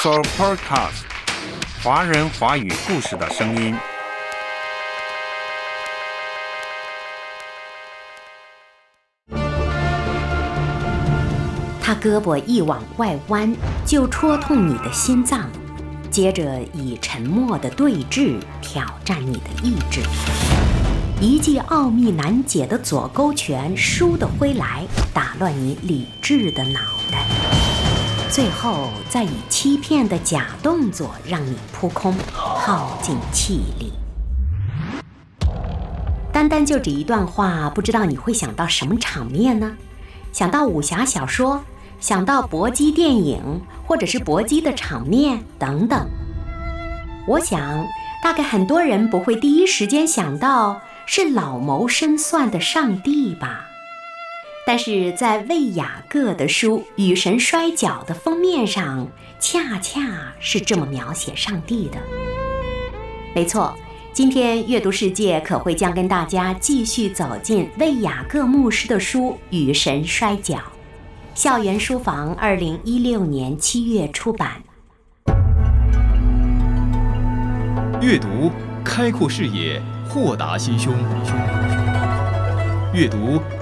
s o Podcast，华人华语故事的声音。他胳膊一往外弯，就戳痛你的心脏，接着以沉默的对峙挑战你的意志。一记奥秘难解的左勾拳倏地挥来，打乱你理智的脑，最后再以欺骗的假动作让你扑空，耗尽气力。单单就这一段话，不知道你会想到什么场面呢？想到武侠小说？想到搏击电影，或者是搏击的场面等等，我想大概很多人不会第一时间想到是老谋深算的上帝吧。但是在魏雅各的书《与神摔跤》的封面上，恰恰是这么描写上帝的。没错，今天阅读世界可会将跟大家继续走进魏雅各牧师的书《与神摔跤》。校园书房，二零一六年七月出版。阅读开阔视野，豁达心胸。阅读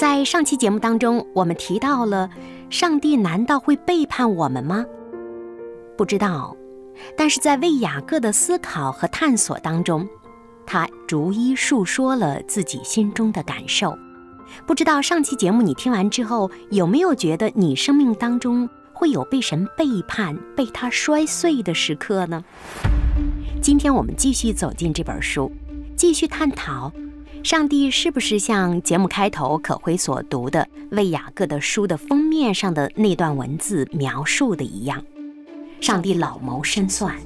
在上期节目当中，我们提到了，上帝难道会背叛我们吗？不知道，但是在为雅各的思考和探索当中，他逐一述说了自己心中的感受。不知道上期节目你听完之后，有没有觉得你生命当中会有被神背叛、被他摔碎的时刻呢？今天我们继续走进这本书，继续探讨。上帝是不是像节目开头可辉所读的为雅各的书的封面上的那段文字描述的一样？上帝老谋深算，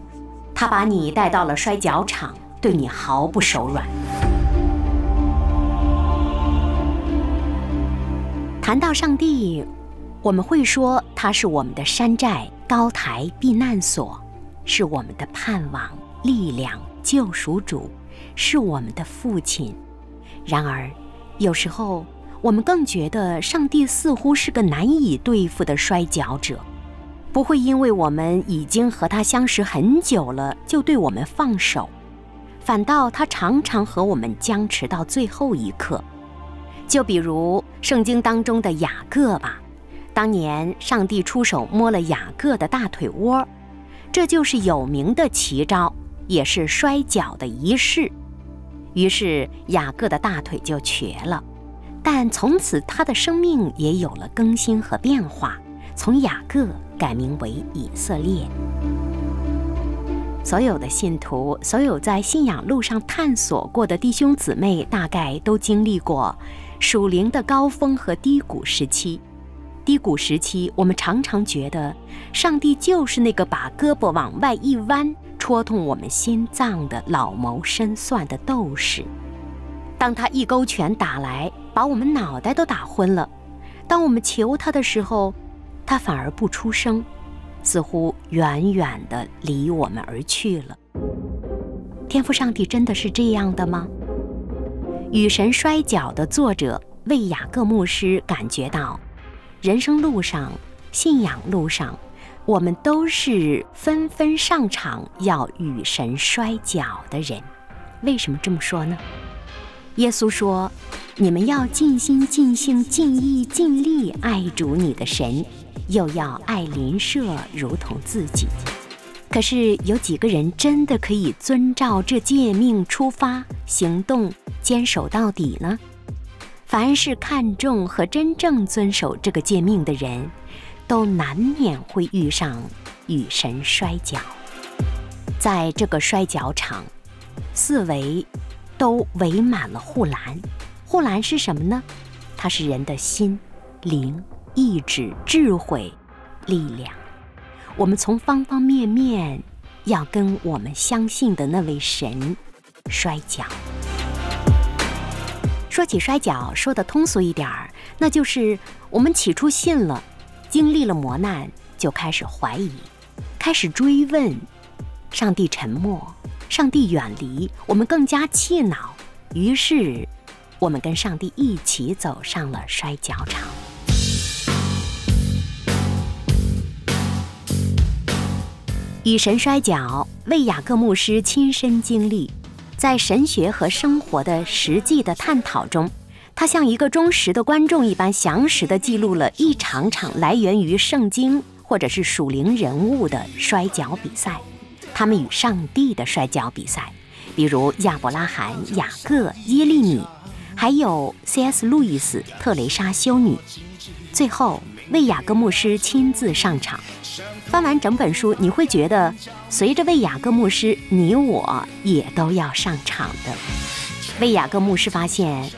他把你带到了摔跤场，对你毫不手软。谈到上帝，我们会说他是我们的山寨、高台、避难所，是我们的盼望、力量、救赎主，是我们的父亲。然而，有时候我们更觉得上帝似乎是个难以对付的摔跤者，不会因为我们已经和他相识很久了就对我们放手，反倒他常常和我们僵持到最后一刻。就比如圣经当中的雅各吧，当年上帝出手摸了雅各的大腿窝，这就是有名的奇招，也是摔跤的仪式。于是雅各的大腿就瘸了，但从此他的生命也有了更新和变化，从雅各改名为以色列。所有的信徒，所有在信仰路上探索过的弟兄姊妹，大概都经历过属灵的高峰和低谷时期。低谷时期，我们常常觉得上帝就是那个把胳膊往外一弯。戳痛我们心脏的老谋深算的斗士，当他一勾拳打来，把我们脑袋都打昏了；当我们求他的时候，他反而不出声，似乎远远地离我们而去了。天赋上帝真的是这样的吗？与神摔跤的作者魏雅各牧师感觉到，人生路上、信仰路上。我们都是纷纷上场要与神摔跤的人，为什么这么说呢？耶稣说：“你们要尽心、尽性、尽意、尽力爱主你的神，又要爱邻舍如同自己。”可是有几个人真的可以遵照这诫命出发行动，坚守到底呢？凡是看重和真正遵守这个诫命的人。都难免会遇上与神摔跤，在这个摔跤场，四围都围满了护栏。护栏是什么呢？它是人的心、灵、意志、智慧、力量。我们从方方面面要跟我们相信的那位神摔跤。说起摔跤，说的通俗一点儿，那就是我们起初信了，经历了磨难，就开始怀疑，开始追问，上帝沉默，上帝远离，我们更加气恼，于是我们跟上帝一起走上了摔跤场。与神摔跤，为雅各牧师亲身经历。在神学和生活的实际的探讨中，他像一个忠实的观众一般，详实地记录了一场场来源于圣经或者是属灵人物的摔跤比赛，他们与上帝的摔跤比赛，比如亚伯拉罕、雅各、耶利米，还有 C.S. 路易斯、特蕾莎修女，最后为雅各牧师亲自上场。翻完整本书，你会觉得，随着为雅各牧师，你我也都要上场的。为雅各牧师发现，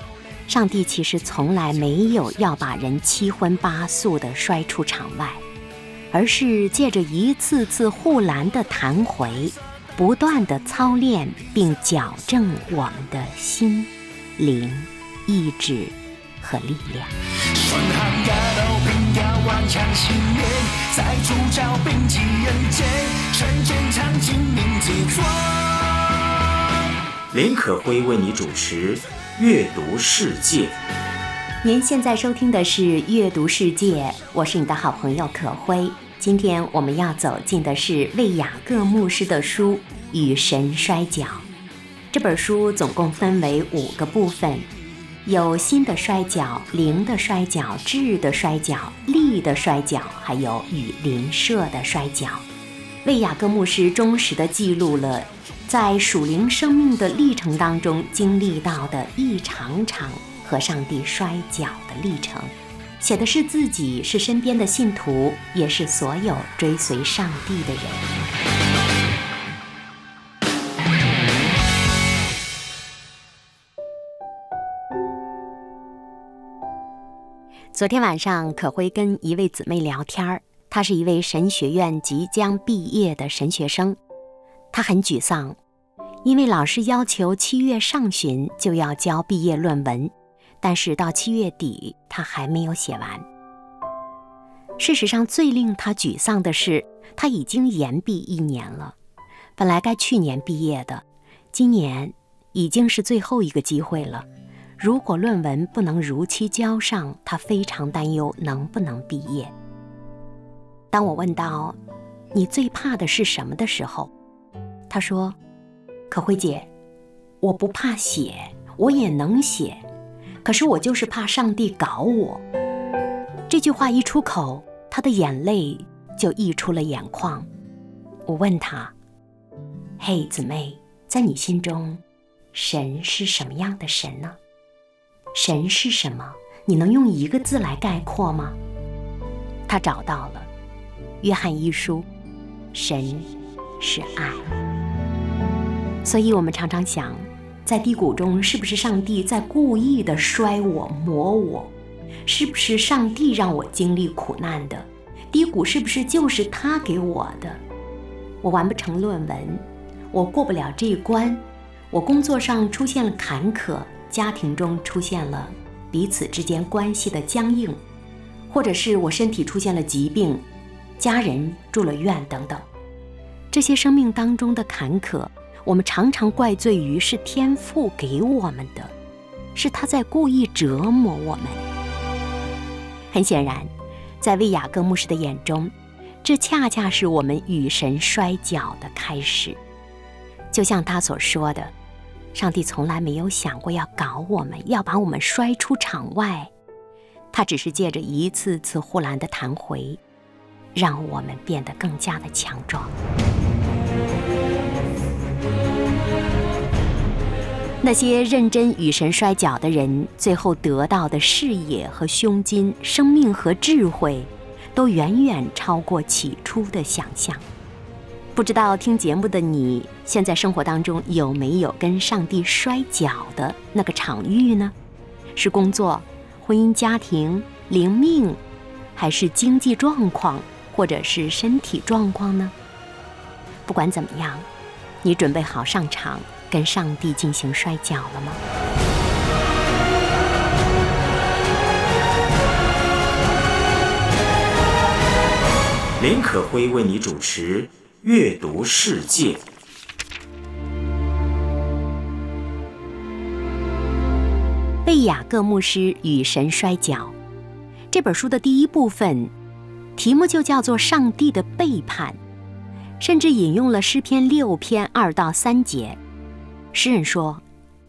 上帝其实从来没有要把人七荤八素的摔出场外，而是借着一次次护栏的弹回，不断的操练并矫正我们的心、灵、意志和力量。在主角并肩人间，趁坚强尽名自壮。林可辉为你主持《阅读世界》。您现在收听的是《阅读世界》，我是你的好朋友可辉。今天我们要走进的是魏雅各牧师的书《与神摔跤》。这本书总共分为五个部分。有心的摔跤、灵的摔跤、智的摔跤、力的摔跤，还有与邻舍的摔跤。为雅各牧师忠实地记录了在属灵生命的历程当中经历到的一场场和上帝摔跤的历程，写的是自己，是身边的信徒，也是所有追随上帝的人。昨天晚上，可辉跟一位姊妹聊天儿。她是一位神学院即将毕业的神学生，她很沮丧，因为老师要求七月上旬就要交毕业论文，但是到七月底她还没有写完。事实上，最令她沮丧的是，她已经延毕一年了，本来该去年毕业的，今年已经是最后一个机会了。如果论文不能如期交上，他非常担忧能不能毕业。当我问到“你最怕的是什么”的时候，他说：“可慧姐，我不怕写，我也能写，可是我就是怕上帝搞我。”这句话一出口，他的眼泪就溢出了眼眶。我问他：“嘿，姊妹，在你心中，神是什么样的神呢？”神是什么？你能用一个字来概括吗？他找到了，《约翰一书》，神是爱。所以我们常常想，在低谷中，是不是上帝在故意的摔我、磨我？是不是上帝让我经历苦难的？低谷是不是就是他给我的？我完不成论文，我过不了这一关，我工作上出现了坎坷。家庭中出现了彼此之间关系的僵硬，或者是我身体出现了疾病，家人住了院等等，这些生命当中的坎坷，我们常常怪罪于是天父给我们的，是他在故意折磨我们。很显然，在魏雅各牧师的眼中，这恰恰是我们与神摔跤的开始，就像他所说的。上帝从来没有想过要搞我们，要把我们摔出场外，他只是借着一次次护栏的弹回，让我们变得更加的强壮。那些认真与神摔跤的人，最后得到的视野和胸襟、生命和智慧，都远远超过起初的想象。不知道听节目的你，现在生活当中有没有跟上帝摔跤的那个场域呢？是工作、婚姻、家庭、灵命，还是经济状况，或者是身体状况呢？不管怎么样，你准备好上场跟上帝进行摔跤了吗？林可辉为你主持《阅读世界》。贝雅各牧师与神摔跤这本书的第一部分，题目就叫做“上帝的背叛”，甚至引用了诗篇六篇二到三节。诗人说：“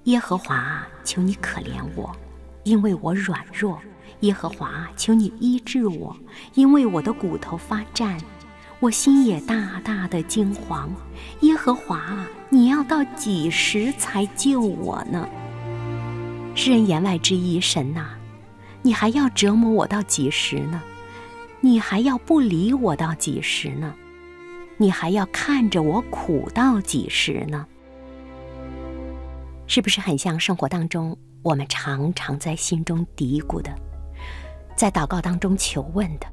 耶和华，求你可怜我，因为我软弱。”耶和华，求你医治我，因为我的骨头发颤，我心也大大的惊惶。耶和华，你要到几时才救我呢？诗人言外之意，神呐，你还要折磨我到几时呢？你还要不理我到几时呢？你还要看着我苦到几时呢？是不是很像生活当中我们常常在心中嘀咕的？在祷告当中求问的，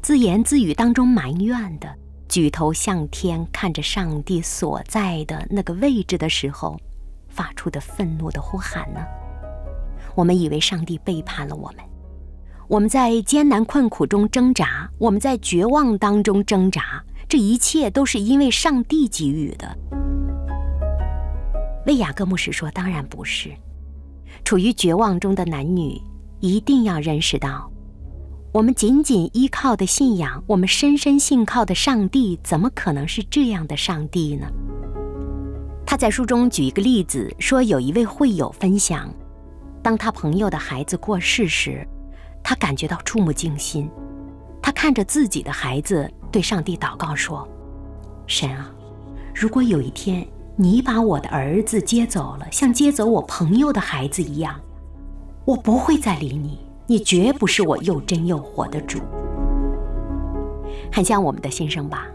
自言自语当中埋怨的，举头向天看着上帝所在的那个位置的时候，发出的愤怒的呼喊呢？我们以为上帝背叛了我们，我们在艰难困苦中挣扎，我们在绝望当中挣扎，这一切都是因为上帝给予的。为雅各牧师说：“当然不是，处于绝望中的男女一定要认识到。”我们仅仅依靠的信仰，我们深深信靠的上帝，怎么可能是这样的上帝呢？他在书中举一个例子，说有一位会友分享，当他朋友的孩子过世时，他感觉到触目惊心。他看着自己的孩子，对上帝祷告说：“神啊，如果有一天你把我的儿子接走了，像接走我朋友的孩子一样，我不会再理你。”你绝不是我又真又活的主，很像我们的心声吧？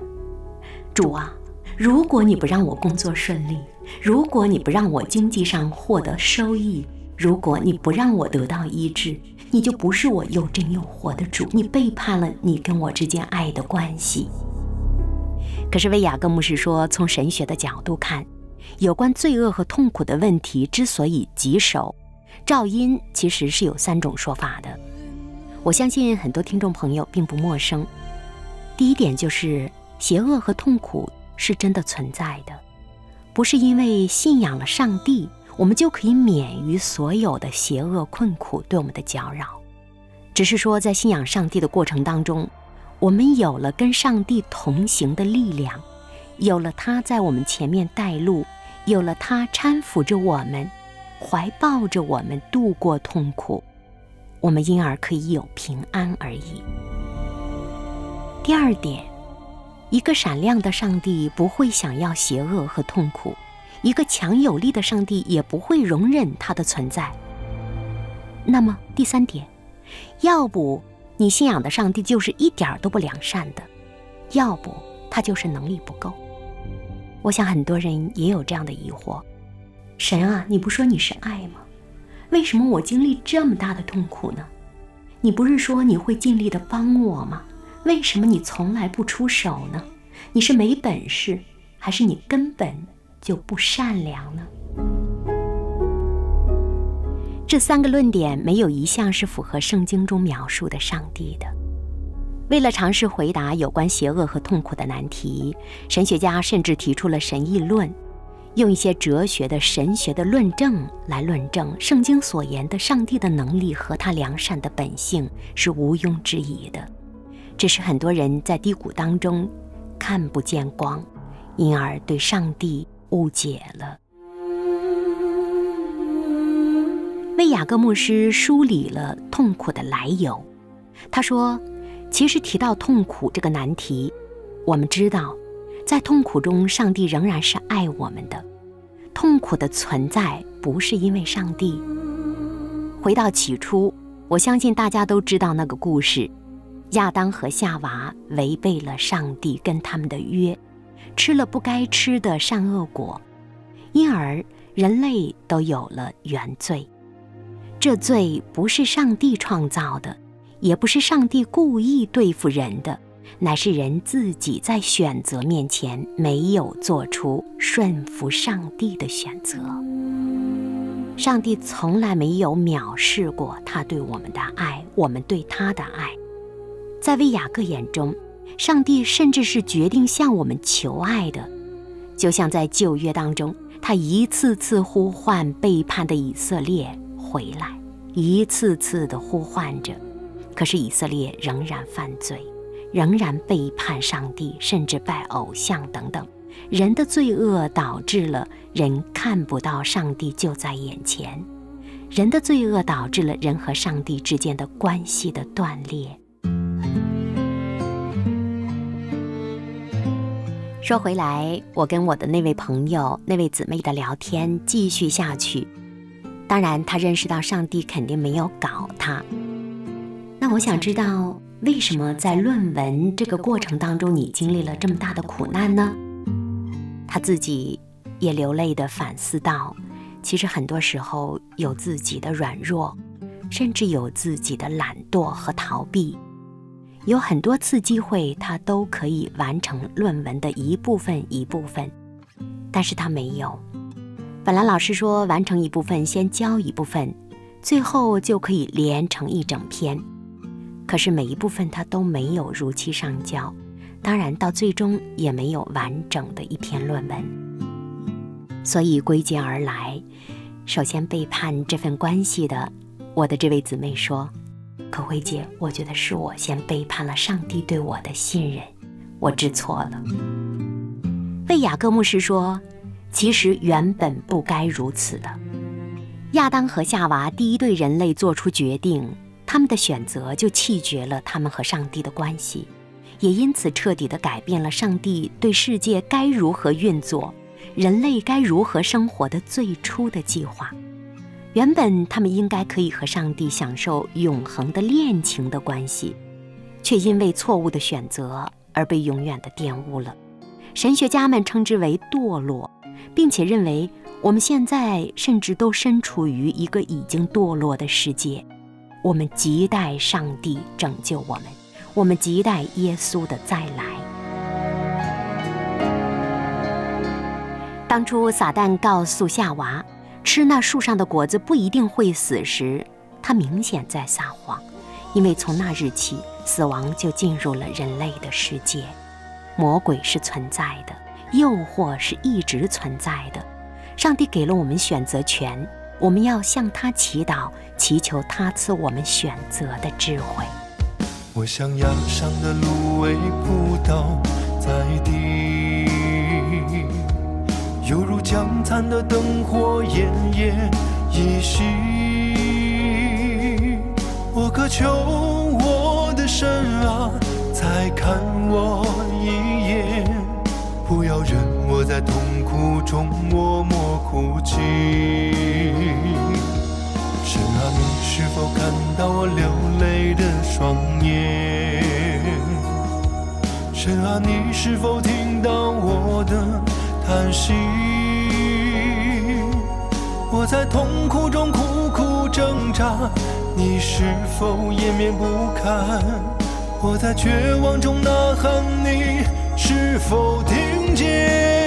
主啊，如果你不让我工作顺利，如果你不让我经济上获得收益，如果你不让我得到医治，你就不是我又真又活的主，你背叛了你跟我之间爱的关系。可是，威雅各牧师说，从神学的角度看，有关罪恶和痛苦的问题之所以棘手。噪音其实是有三种说法的，我相信很多听众朋友并不陌生。第一点就是邪恶和痛苦是真的存在的，不是因为信仰了上帝，我们就可以免于所有的邪恶困苦对我们的搅扰。只是说在信仰上帝的过程当中，我们有了跟上帝同行的力量，有了他在我们前面带路，有了他搀扶着我们。怀抱着我们度过痛苦，我们因而可以有平安而已。第二点，一个闪亮的上帝不会想要邪恶和痛苦，一个强有力的上帝也不会容忍它的存在。那么第三点，要不你信仰的上帝就是一点都不良善的，要不他就是能力不够。我想很多人也有这样的疑惑。神啊，你不说你是爱吗？为什么我经历这么大的痛苦呢？你不是说你会尽力的帮我吗？为什么你从来不出手呢？你是没本事，还是你根本就不善良呢？这三个论点没有一项是符合圣经中描述的上帝的。为了尝试回答有关邪恶和痛苦的难题，神学家甚至提出了神议论。用一些哲学的、神学的论证来论证圣经所言的上帝的能力和他良善的本性是毋庸置疑的，只是很多人在低谷当中看不见光，因而对上帝误解了。为雅各牧师梳理了痛苦的来由，他说：“其实提到痛苦这个难题，我们知道。”在痛苦中，上帝仍然是爱我们的。痛苦的存在不是因为上帝。回到起初，我相信大家都知道那个故事：亚当和夏娃违背了上帝跟他们的约，吃了不该吃的善恶果，因而人类都有了原罪。这罪不是上帝创造的，也不是上帝故意对付人的，乃是人自己在选择面前没有做出顺服上帝的选择。上帝从来没有藐视过他对我们的爱，我们对他的爱。在为雅各眼中，上帝甚至是决定向我们求爱的，就像在旧约当中，他一次次呼唤背叛的以色列回来，一次次的呼唤着，可是以色列仍然犯罪，仍然背叛上帝，甚至拜偶像等等。人的罪恶导致了人看不到上帝就在眼前，人的罪恶导致了人和上帝之间的关系的断裂。说回来，我跟我的那位朋友、那位姊妹的聊天继续下去。当然，他认识到上帝肯定没有搞他。那我想知道，为什么在论文这个过程当中，你经历了这么大的苦难呢？他自己也流泪地反思道：“其实很多时候有自己的软弱，甚至有自己的懒惰和逃避。有很多次机会，他都可以完成论文的一部分一部分，但是他没有。本来老师说完成一部分先交一部分，最后就可以连成一整篇。可是每一部分他都没有如期上交。”当然，到最终也没有完整的一篇论文，所以归结而来，首先背叛这份关系的，我的这位姊妹说：“可慧姐，我觉得是我先背叛了上帝对我的信任，我知错了。”为雅各牧师说：“其实原本不该如此的。亚当和夏娃第一对人类做出决定，他们的选择就弃绝了他们和上帝的关系。”也因此彻底地改变了上帝对世界该如何运作、人类该如何生活的最初的计划。原本他们应该可以和上帝享受永恒的恋情的关系，却因为错误的选择而被永远的玷污了。神学家们称之为堕落，并且认为我们现在甚至都身处于一个已经堕落的世界。我们亟待上帝拯救我们。我们亟待耶稣的再来。当初撒旦告诉夏娃，吃那树上的果子不一定会死时，他明显在撒谎，因为从那日起，死亡就进入了人类的世界。魔鬼是存在的，诱惑是一直存在的。上帝给了我们选择权，我们要向他祈祷，祈求他赐我们选择的智慧。我像崖上的芦苇扑倒在地，犹如江残的灯火奄奄一息。我渴求我的神啊，再看我一眼，不要任我在痛苦中默默哭泣。神啊，你是否看到我流泪的双眼？神啊，你是否听到我的叹息？我在痛苦中苦苦挣扎，你是否掩面不看？我在绝望中呐喊，你是否听见？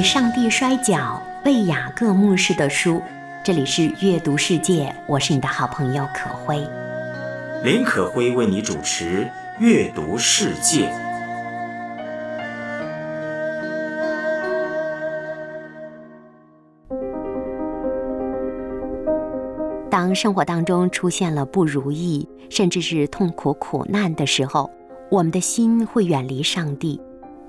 与上帝摔跤，为雅各牧师的书。这里是阅读世界，我是你的好朋友可辉。林可辉为你主持阅读世界。当生活当中出现了不如意，甚至是痛苦苦难的时候，我们的心会远离上帝，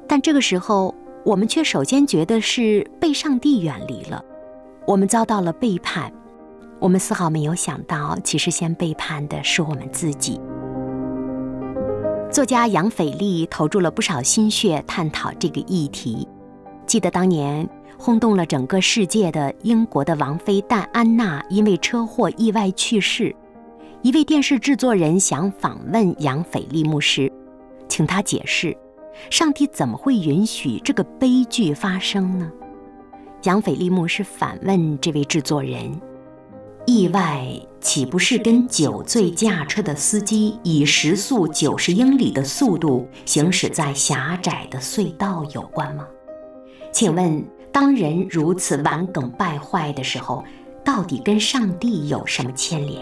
但这个时候。我们却首先觉得是被上帝远离了，我们遭到了背叛，我们丝毫没有想到，其实先背叛的是我们自己。作家杨斐利投注了不少心血探讨这个议题。记得当年轰动了整个世界的英国的王妃戴安娜因为车祸意外去世，一位电视制作人想访问杨斐利牧师，请他解释，上帝怎么会允许这个悲剧发生呢？杨斐利牧师反问这位制作人：“意外。”岂不是跟酒醉驾车的司机以时速九十英里的速度行驶在狭窄的隧道有关吗？请问，当人如此顽梗败坏的时候，到底跟上帝有什么牵连？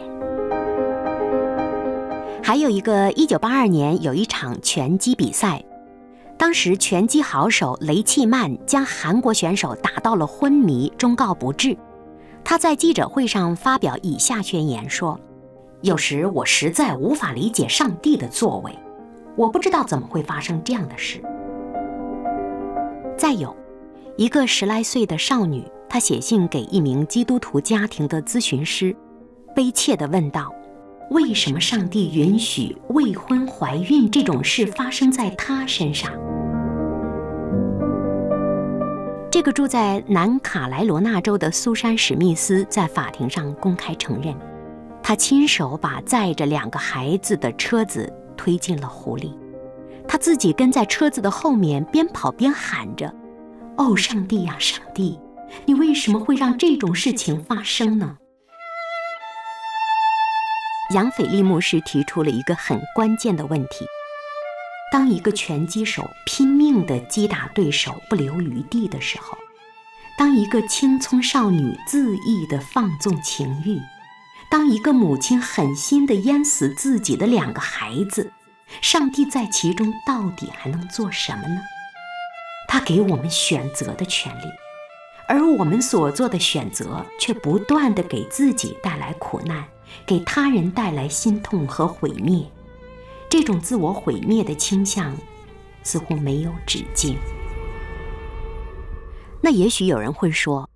还有一个，一九八二年有一场拳击比赛，当时拳击好手雷契曼将韩国选手打到了昏迷，终告不治。他在记者会上发表以下宣言说：“有时我实在无法理解上帝的作为，我不知道怎么会发生这样的事。”再有，一个十来岁的少女，她写信给一名基督徒家庭的咨询师，悲切地问道：“为什么上帝允许未婚怀孕这种事发生在她身上？”这个住在南卡莱罗纳州的苏珊·史密斯在法庭上公开承认，他亲手把载着两个孩子的车子推进了湖里，他自己跟在车子的后面，边跑边喊着：“哦，上帝呀，上帝，你为什么会让这种事情发生呢？”杨斐利牧师提出了一个很关键的问题。当一个拳击手拼命地击打对手不留余地的时候，当一个青葱少女恣意地放纵情欲，当一个母亲狠心地淹死自己的两个孩子，上帝在其中到底还能做什么呢？他给我们选择的权利，而我们所做的选择却不断地给自己带来苦难，给他人带来心痛和毁灭。这种自我毁灭的倾向，似乎没有止境。那也许有人会说，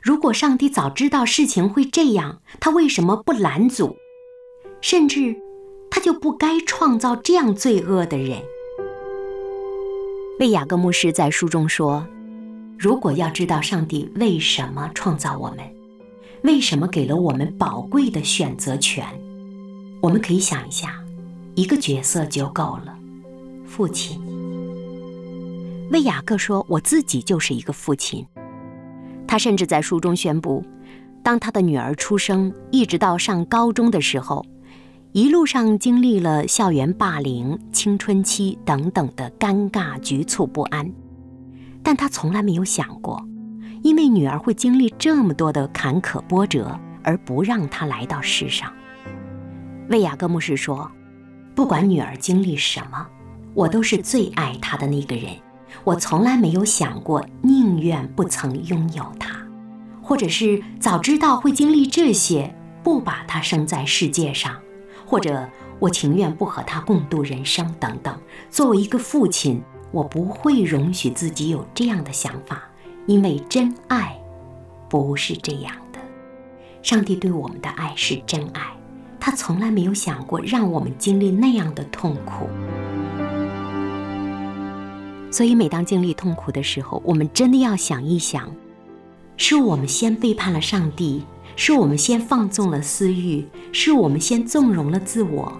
如果上帝早知道事情会这样，他为什么不拦阻？甚至，他就不该创造这样罪恶的人。贝雅各牧师在书中说：“如果要知道上帝为什么创造我们，为什么给了我们宝贵的选择权，我们可以想一下。”一个角色就够了，父亲。为雅各说：“我自己就是一个父亲。”他甚至在书中宣布，当他的女儿出生，一直到上高中的时候，一路上经历了校园霸凌、青春期等等的尴尬、局促不安，但他从来没有想过，因为女儿会经历这么多的坎坷波折，而不让她来到世上。魏雅各牧师说。不管女儿经历什么，我都是最爱她的那个人。我从来没有想过宁愿不曾拥有她，或者是早知道会经历这些，不把她生在世界上，或者我情愿不和她共度人生等等。作为一个父亲，我不会容许自己有这样的想法，因为真爱不是这样的。上帝对我们的爱是真爱。他从来没有想过让我们经历那样的痛苦，所以每当经历痛苦的时候，我们真的要想一想：是我们先背叛了上帝，是我们先放纵了私欲，是我们先纵容了自我，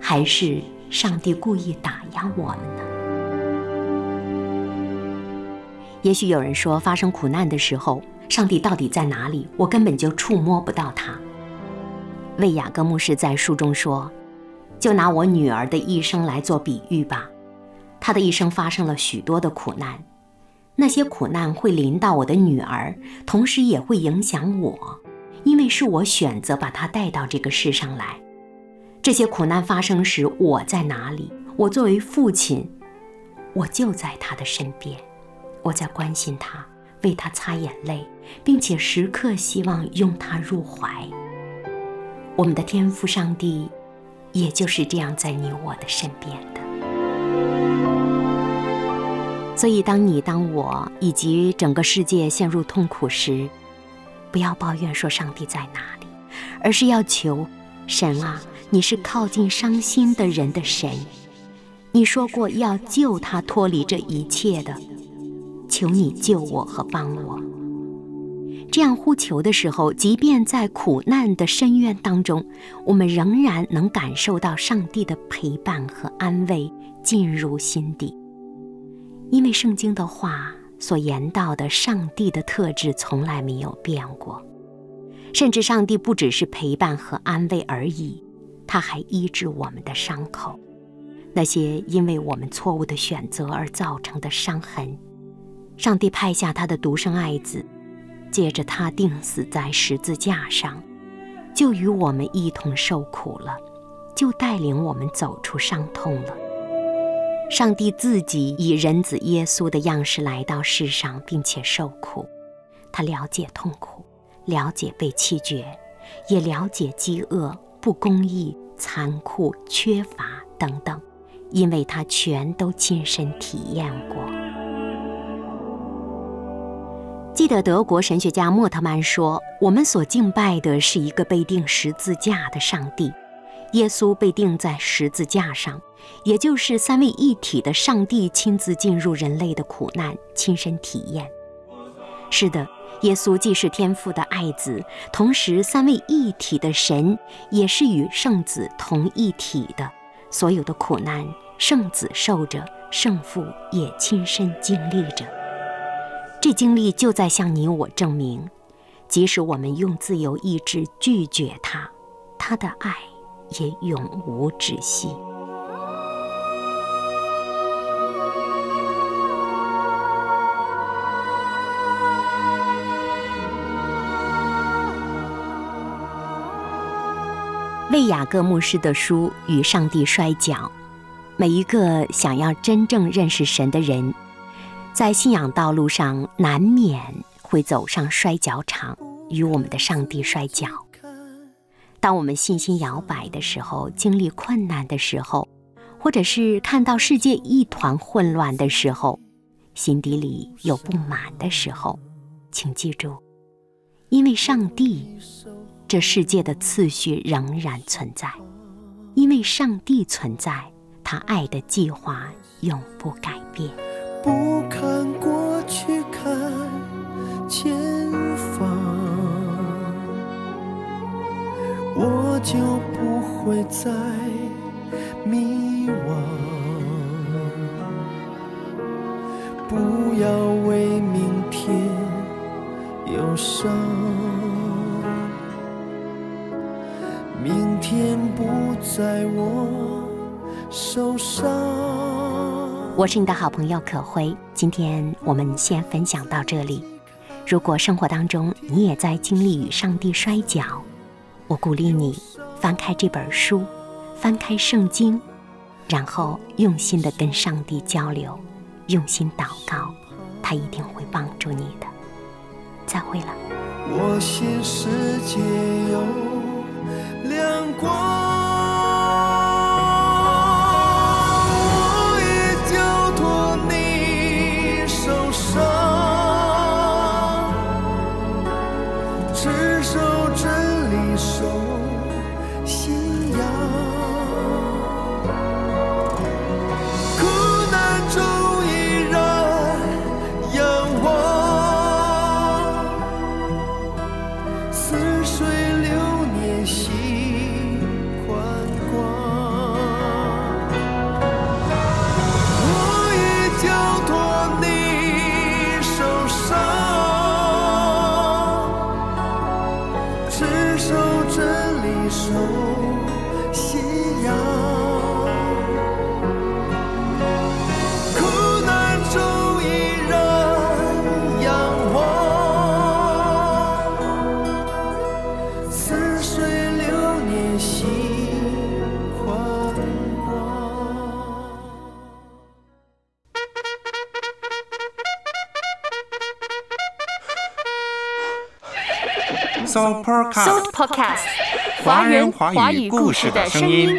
还是上帝故意打压我们呢？也许有人说，发生苦难的时候，上帝到底在哪里？我根本就触摸不到他。魏雅各牧师在书中说：“就拿我女儿的一生来做比喻吧，她的一生发生了许多的苦难，那些苦难会临到我的女儿，同时也会影响我，因为是我选择把她带到这个世上来。这些苦难发生时，我在哪里？我作为父亲，我就在她的身边，我在关心他，为他擦眼泪，并且时刻希望拥他入怀。”我们的天赋上帝，也就是这样在你我的身边的。所以，当你、当我以及整个世界陷入痛苦时，不要抱怨说上帝在哪里，而是要求神啊，你是靠近伤心的人的神。你说过要救他脱离这一切的，求你救我和帮我。这样呼求的时候，即便在苦难的深渊当中，我们仍然能感受到上帝的陪伴和安慰进入心底。因为圣经的话所言到的上帝的特质从来没有变过，甚至上帝不只是陪伴和安慰而已，他还医治我们的伤口。那些因为我们错误的选择而造成的伤痕，上帝派下他的独生爱子，借着他钉死在十字架上，就与我们一同受苦了，就带领我们走出伤痛了。上帝自己以人子耶稣的样式来到世上，并且受苦，他了解痛苦，了解被弃绝，也了解饥饿、不公义、残酷、缺乏等等。因为他全都亲身体验过。记得德国神学家莫特曼说：“我们所敬拜的是一个被钉十字架的上帝，耶稣被钉在十字架上，也就是三位一体的上帝亲自进入人类的苦难，亲身体验。是的，耶稣既是天父的爱子，同时三位一体的神也是与圣子同一体的。”所有的苦难，圣子受着，圣父也亲身经历着。这经历就在向你我证明，即使我们用自由意志拒绝他，他的爱也永无止息。为雅各牧师的书《与上帝摔跤》，每一个想要真正认识神的人，在信仰道路上难免会走上摔跤场，与我们的上帝摔跤。当我们信心摇摆的时候，经历困难的时候，或者是看到世界一团混乱的时候，心底里有不满的时候，请记住，因为上帝。这世界的次序仍然存在，因为上帝存在，他爱的计划永不改变。不看过去，看前方，我就不会再迷惘。不要为明天忧伤。明天不在我手上。我是你的好朋友可辉，今天我们先分享到这里。如果生活当中你也在经历与上帝摔跤，我鼓励你翻开这本书，翻开圣经，然后用心的跟上帝交流，用心祷告，他一定会帮助你的。再会了。我心世界有。亮光。Podcast，华人华语故事的声音。